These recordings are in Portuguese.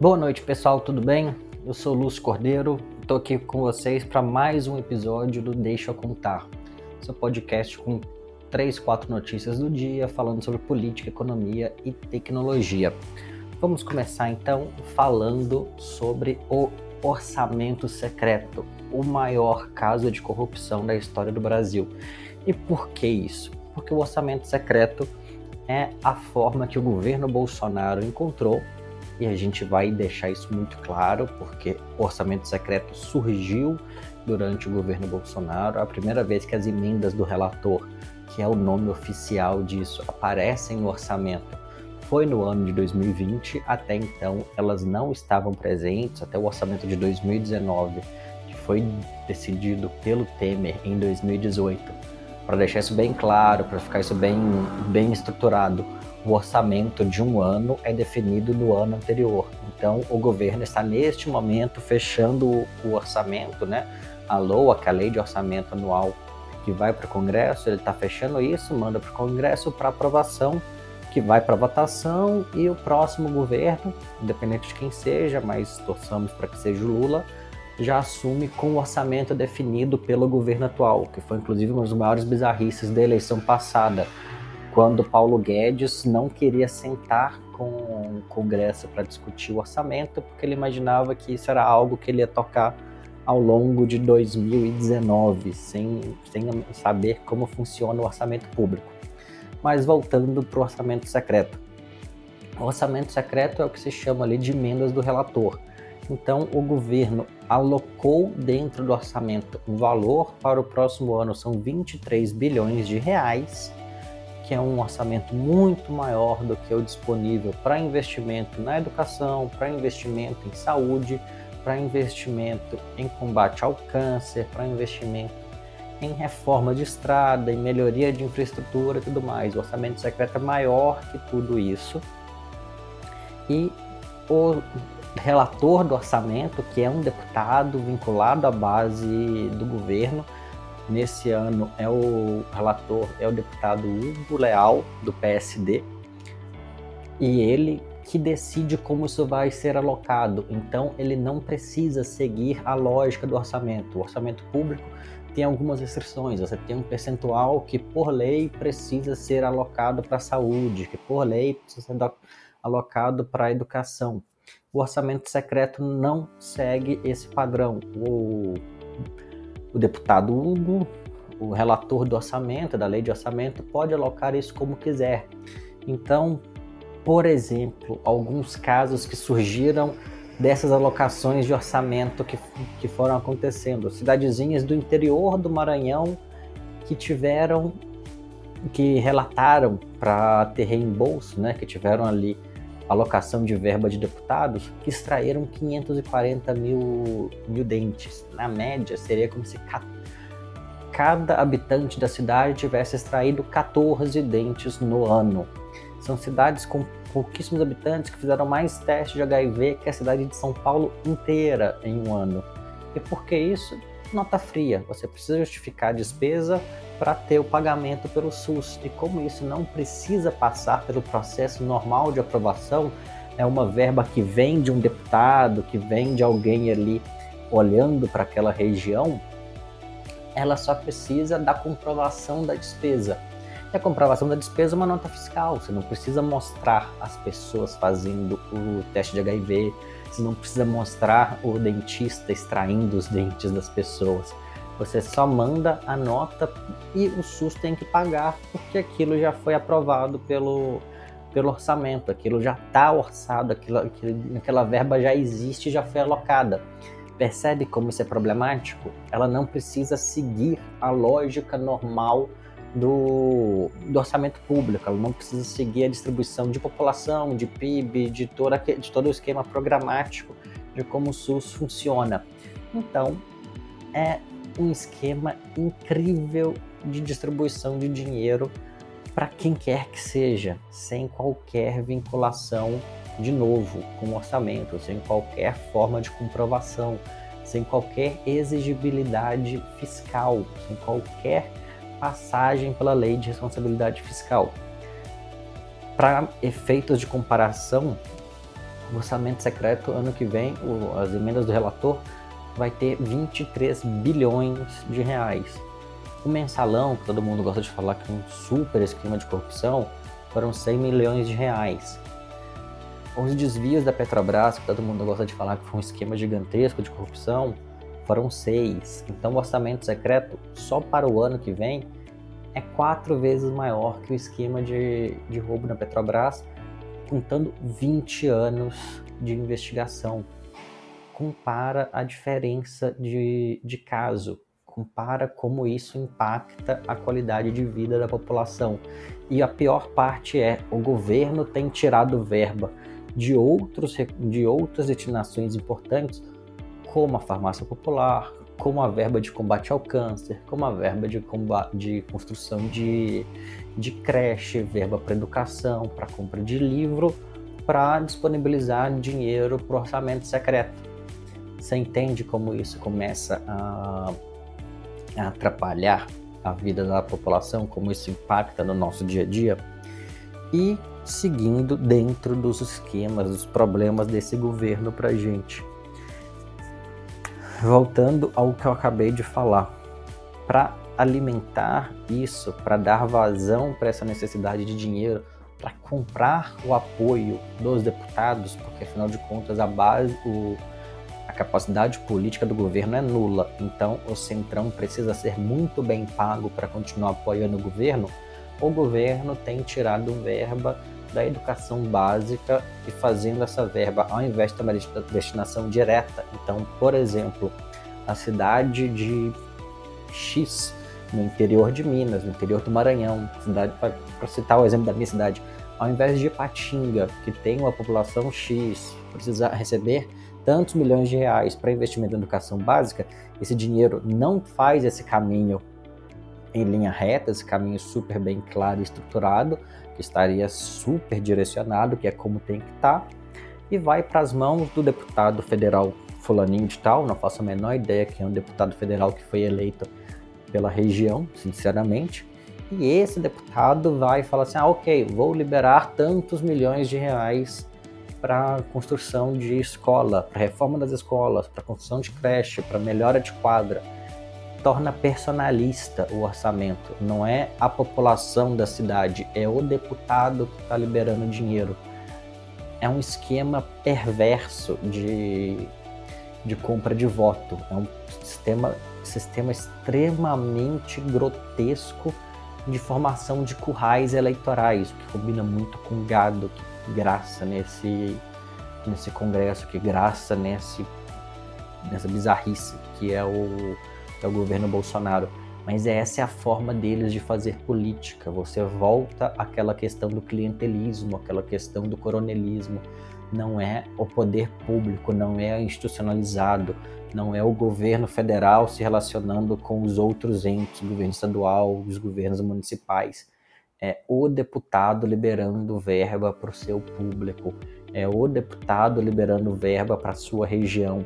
Boa noite, pessoal, tudo bem? Eu sou Lúcio Cordeiro, estou aqui com vocês para mais um episódio do Deixa eu Contar, seu podcast com três, quatro notícias do dia falando sobre política, economia e tecnologia. Vamos começar então falando sobre o orçamento secreto, o maior caso de corrupção da história do Brasil. E por que isso? Porque o orçamento secreto é a forma que o governo Bolsonaro encontrou e a gente vai deixar isso muito claro, porque o orçamento secreto surgiu durante o governo Bolsonaro. A primeira vez que as emendas do relator, que é o nome oficial disso, aparecem no orçamento foi no ano de 2020. Até então, elas não estavam presentes, até o orçamento de 2019, que foi decidido pelo Temer em 2018. Para deixar isso bem claro, para ficar isso bem, bem estruturado, o orçamento de um ano é definido no ano anterior. Então, o governo está neste momento fechando o orçamento, né? A LOA, que é a Lei de Orçamento Anual, que vai para o Congresso, ele está fechando isso, manda para o Congresso para aprovação, que vai para votação e o próximo governo, independente de quem seja, mas torçamos para que seja o Lula, já assume com o orçamento definido pelo governo atual, que foi inclusive uma das maiores bizarrices da eleição passada quando Paulo Guedes não queria sentar com o Congresso para discutir o orçamento, porque ele imaginava que isso era algo que ele ia tocar ao longo de 2019, sem, sem saber como funciona o orçamento público. Mas voltando para o orçamento secreto. O orçamento secreto é o que se chama ali de emendas do relator. Então, o governo alocou dentro do orçamento um valor para o próximo ano, são 23 bilhões de reais, que é um orçamento muito maior do que o disponível para investimento na educação, para investimento em saúde, para investimento em combate ao câncer, para investimento em reforma de estrada, em melhoria de infraestrutura e tudo mais. O orçamento secreto é maior que tudo isso. E o relator do orçamento, que é um deputado vinculado à base do governo, nesse ano é o relator, é o deputado Hugo Leal, do PSD, e ele que decide como isso vai ser alocado. Então, ele não precisa seguir a lógica do orçamento. O orçamento público tem algumas restrições. Você tem um percentual que, por lei, precisa ser alocado para a saúde, que, por lei, precisa ser alocado para a educação. O orçamento secreto não segue esse padrão. O o deputado Hugo, o relator do orçamento, da lei de orçamento, pode alocar isso como quiser. Então, por exemplo, alguns casos que surgiram dessas alocações de orçamento que, que foram acontecendo. Cidadezinhas do interior do Maranhão que tiveram, que relataram para ter reembolso, né, que tiveram ali alocação de verba de deputados que extraíram 540 mil, mil dentes. Na média, seria como se cada habitante da cidade tivesse extraído 14 dentes no ano. São cidades com pouquíssimos habitantes que fizeram mais testes de HIV que a cidade de São Paulo inteira em um ano. E por que isso? Nota fria. Você precisa justificar a despesa para ter o pagamento pelo SUS. E como isso não precisa passar pelo processo normal de aprovação, é uma verba que vem de um deputado, que vem de alguém ali olhando para aquela região, ela só precisa da comprovação da despesa. E a comprovação da despesa é uma nota fiscal. Você não precisa mostrar as pessoas fazendo o teste de HIV, você não precisa mostrar o dentista extraindo os dentes das pessoas. Você só manda a nota e o SUS tem que pagar, porque aquilo já foi aprovado pelo, pelo orçamento, aquilo já está orçado, aquilo, aquilo, aquela verba já existe, já foi alocada. Percebe como isso é problemático? Ela não precisa seguir a lógica normal do, do, orçamento público, ela não precisa seguir a distribuição de população, de PIB, de, de todo o esquema programático de como o SUS funciona. Então, é um esquema incrível de distribuição de dinheiro para quem quer que seja, sem qualquer vinculação, de novo, com orçamento, sem qualquer forma de comprovação, sem qualquer exigibilidade fiscal, sem qualquer passagem pela lei de responsabilidade fiscal. Para efeitos de comparação, O orçamento secreto, ano que vem, as emendas do relator, vai ter 23 bilhões de reais. O mensalão, que todo mundo gosta de falar que é um super esquema de corrupção, foram 100 milhões de reais. Os desvios da Petrobras, que todo mundo gosta de falar que foi um esquema gigantesco de corrupção, foram seis. Então o orçamento secreto, só para o ano que vem, é quatro vezes maior que o esquema de, de roubo na Petrobras, contando 20 anos de investigação. Compara a diferença de, de caso, compara como isso impacta a qualidade de vida da população. E a pior parte é: o governo tem tirado verba de, outros, de outras destinações importantes, como a farmácia popular, como a verba de combate ao câncer, como a verba de, combate, de construção de, de creche, verba para educação, para compra de livro, para disponibilizar dinheiro para o orçamento secreto. Você entende como isso começa a, a atrapalhar a vida da população, como isso impacta no nosso dia a dia? E seguindo dentro dos esquemas, dos problemas desse governo para gente voltando ao que eu acabei de falar, para alimentar isso, para dar vazão para essa necessidade de dinheiro, para comprar o apoio dos deputados, porque afinal de contas a base, o, a capacidade política do governo é nula. Então o centrão precisa ser muito bem pago para continuar apoiando o governo. O governo tem tirado verba da educação básica e fazendo essa verba, ao invés de ter uma destinação direta. Então, por exemplo, a cidade de X, no interior de Minas, no interior do Maranhão, cidade para citar o exemplo da minha cidade, ao invés de Patinga, que tem uma população X, precisa receber tantos milhões de reais para investimento em educação básica, esse dinheiro não faz esse caminho em linha reta, esse caminho super bem claro e estruturado, estaria super direcionado, que é como tem que estar, tá, e vai para as mãos do deputado federal fulaninho de tal, não faço a menor ideia que é um deputado federal que foi eleito pela região, sinceramente, e esse deputado vai falar assim, ah, ok, vou liberar tantos milhões de reais para construção de escola, para reforma das escolas, para construção de creche, para melhora de quadra, torna personalista o orçamento. Não é a população da cidade, é o deputado que está liberando dinheiro. É um esquema perverso de, de compra de voto. É um sistema, sistema extremamente grotesco de formação de currais eleitorais, que combina muito com gado, que graça nesse, nesse congresso, que graça nesse, nessa bizarrice que é o é o governo Bolsonaro. Mas essa é a forma deles de fazer política. Você volta àquela questão do clientelismo, aquela questão do coronelismo. Não é o poder público, não é institucionalizado, não é o governo federal se relacionando com os outros entes, o governo estadual, os governos municipais. É o deputado liberando verba para o seu público, é o deputado liberando verba para sua região,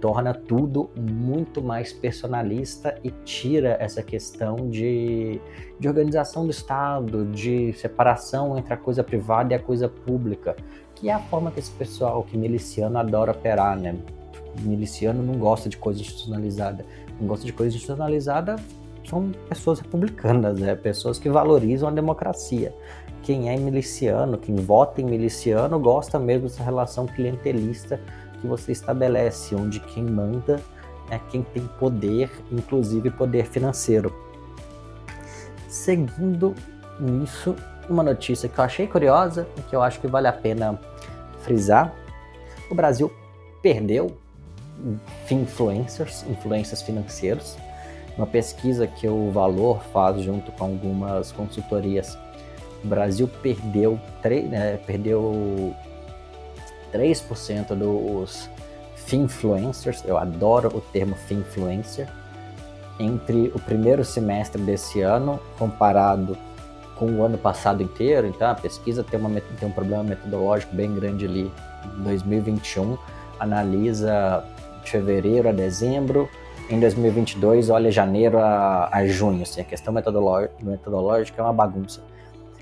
torna tudo muito mais personalista e tira essa questão de, de organização do Estado, de separação entre a coisa privada e a coisa pública, que é a forma que esse pessoal, que miliciano adora operar, né? Miliciano não gosta de coisa institucionalizada. Não gosta de coisa institucionalizada são pessoas republicanas, né? pessoas que valorizam a democracia. Quem é miliciano, quem vota em miliciano, gosta mesmo dessa relação clientelista que você estabelece, onde quem manda é quem tem poder, inclusive poder financeiro. Seguindo nisso, uma notícia que eu achei curiosa e que eu acho que vale a pena frisar: o Brasil perdeu influencers, influencers financeiros. Uma pesquisa que o Valor faz junto com algumas consultorias, o Brasil perdeu, né, perdeu 3% dos finfluencers, eu adoro o termo finfluencer, entre o primeiro semestre desse ano comparado com o ano passado inteiro. Então a pesquisa tem, uma, tem um problema metodológico bem grande ali. 2021 analisa de fevereiro a dezembro, em 2022 olha janeiro a, a junho. Assim, a questão metodológica é uma bagunça.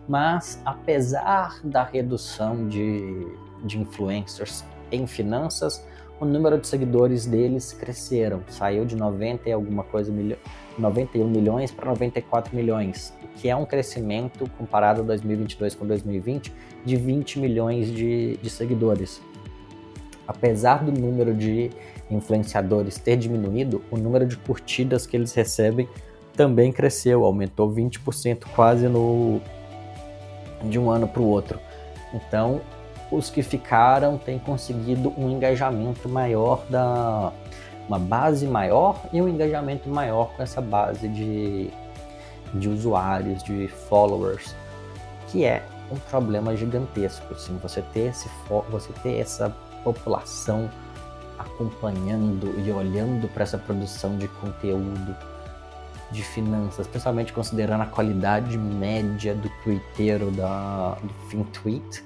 Mas apesar da redução de, de influencers em finanças, o número de seguidores deles cresceram, saiu de 90 e alguma coisa 91 milhões para 94 milhões, que é um crescimento comparado 2022 com 2020 de 20 milhões de, de seguidores. Apesar do número de influenciadores ter diminuído, o número de curtidas que eles recebem também cresceu, aumentou 20% quase no de um ano para o outro. Então, os que ficaram têm conseguido um engajamento maior da uma base maior e um engajamento maior com essa base de, de usuários, de followers, que é um problema gigantesco. Assim, você ter esse você ter essa população acompanhando e olhando para essa produção de conteúdo de finanças, principalmente considerando a qualidade média do twitteiro da, do FinTweet,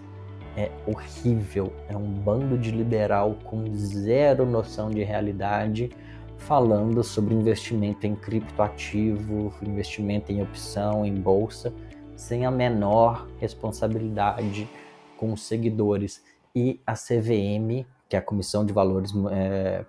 é horrível. É um bando de liberal com zero noção de realidade falando sobre investimento em criptoativo, investimento em opção, em bolsa, sem a menor responsabilidade com os seguidores. E a CVM, que é a Comissão de Valores é,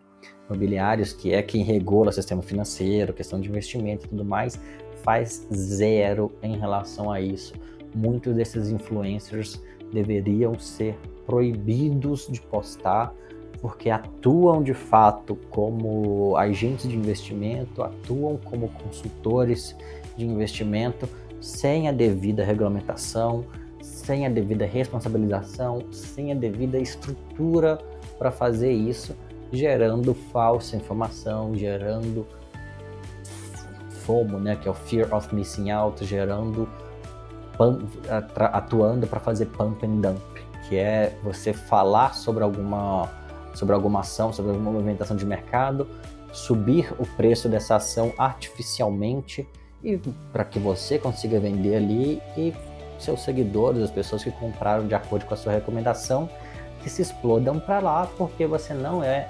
imobiliários, que é quem regula o sistema financeiro, questão de investimento e tudo mais, faz zero em relação a isso. Muitos desses influencers deveriam ser proibidos de postar porque atuam de fato como agentes de investimento, atuam como consultores de investimento sem a devida regulamentação, sem a devida responsabilização, sem a devida estrutura para fazer isso gerando falsa informação, gerando FOMO, né, que é o Fear of Missing Out, gerando atuando para fazer pump and dump, que é você falar sobre alguma sobre alguma ação, sobre alguma movimentação de mercado, subir o preço dessa ação artificialmente e para que você consiga vender ali e seus seguidores, as pessoas que compraram de acordo com a sua recomendação, que se explodam para lá porque você não é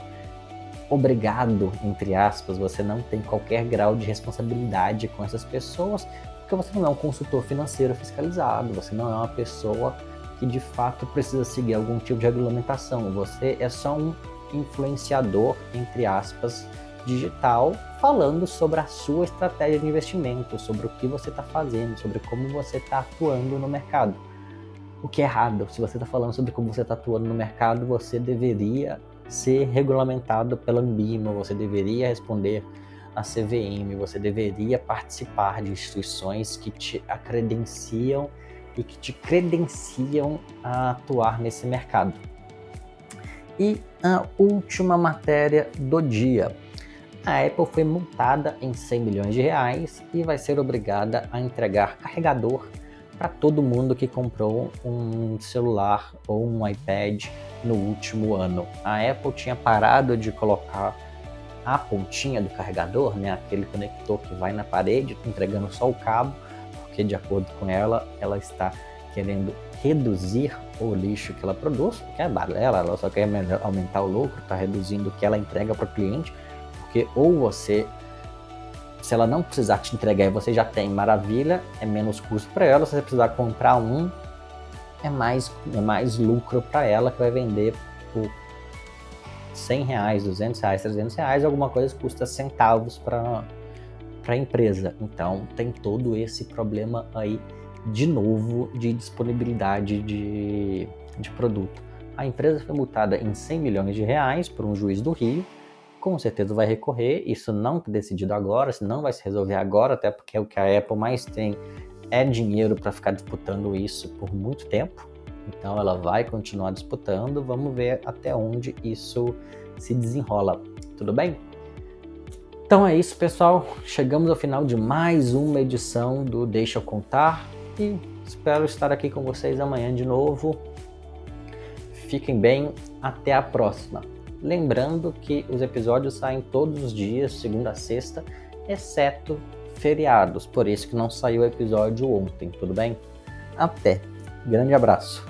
obrigado, entre aspas, você não tem qualquer grau de responsabilidade com essas pessoas, porque você não é um consultor financeiro fiscalizado, você não é uma pessoa que de fato precisa seguir algum tipo de regulamentação, você é só um influenciador, entre aspas, digital, falando sobre a sua estratégia de investimento, sobre o que você está fazendo, sobre como você está atuando no mercado. O que é errado, se você está falando sobre como você está atuando no mercado, você deveria ser regulamentado pela Anbima, você deveria responder à CVM, você deveria participar de instituições que te acredenciam e que te credenciam a atuar nesse mercado. E a última matéria do dia. A Apple foi multada em 100 milhões de reais e vai ser obrigada a entregar carregador para todo mundo que comprou um celular ou um iPad no último ano. A Apple tinha parado de colocar a pontinha do carregador, né, aquele conector que vai na parede, entregando só o cabo, porque de acordo com ela, ela está querendo reduzir o lixo que ela produz, que é balela, ela só quer aumentar o lucro, está reduzindo o que ela entrega para o cliente, porque ou você se ela não precisar te entregar e você já tem, maravilha, é menos custo para ela. Se você precisar comprar um, é mais, é mais lucro para ela que vai vender por 100 reais, 200 reais, 300 reais, alguma coisa custa centavos para a empresa. Então tem todo esse problema aí de novo de disponibilidade de, de produto. A empresa foi multada em 100 milhões de reais por um juiz do Rio com certeza vai recorrer. Isso não está decidido agora, isso não vai se resolver agora, até porque o que a Apple mais tem é dinheiro para ficar disputando isso por muito tempo. Então ela vai continuar disputando. Vamos ver até onde isso se desenrola. Tudo bem? Então é isso, pessoal. Chegamos ao final de mais uma edição do Deixa eu contar e espero estar aqui com vocês amanhã de novo. Fiquem bem, até a próxima. Lembrando que os episódios saem todos os dias, segunda a sexta, exceto feriados, por isso que não saiu o episódio ontem, tudo bem? Até. Grande abraço.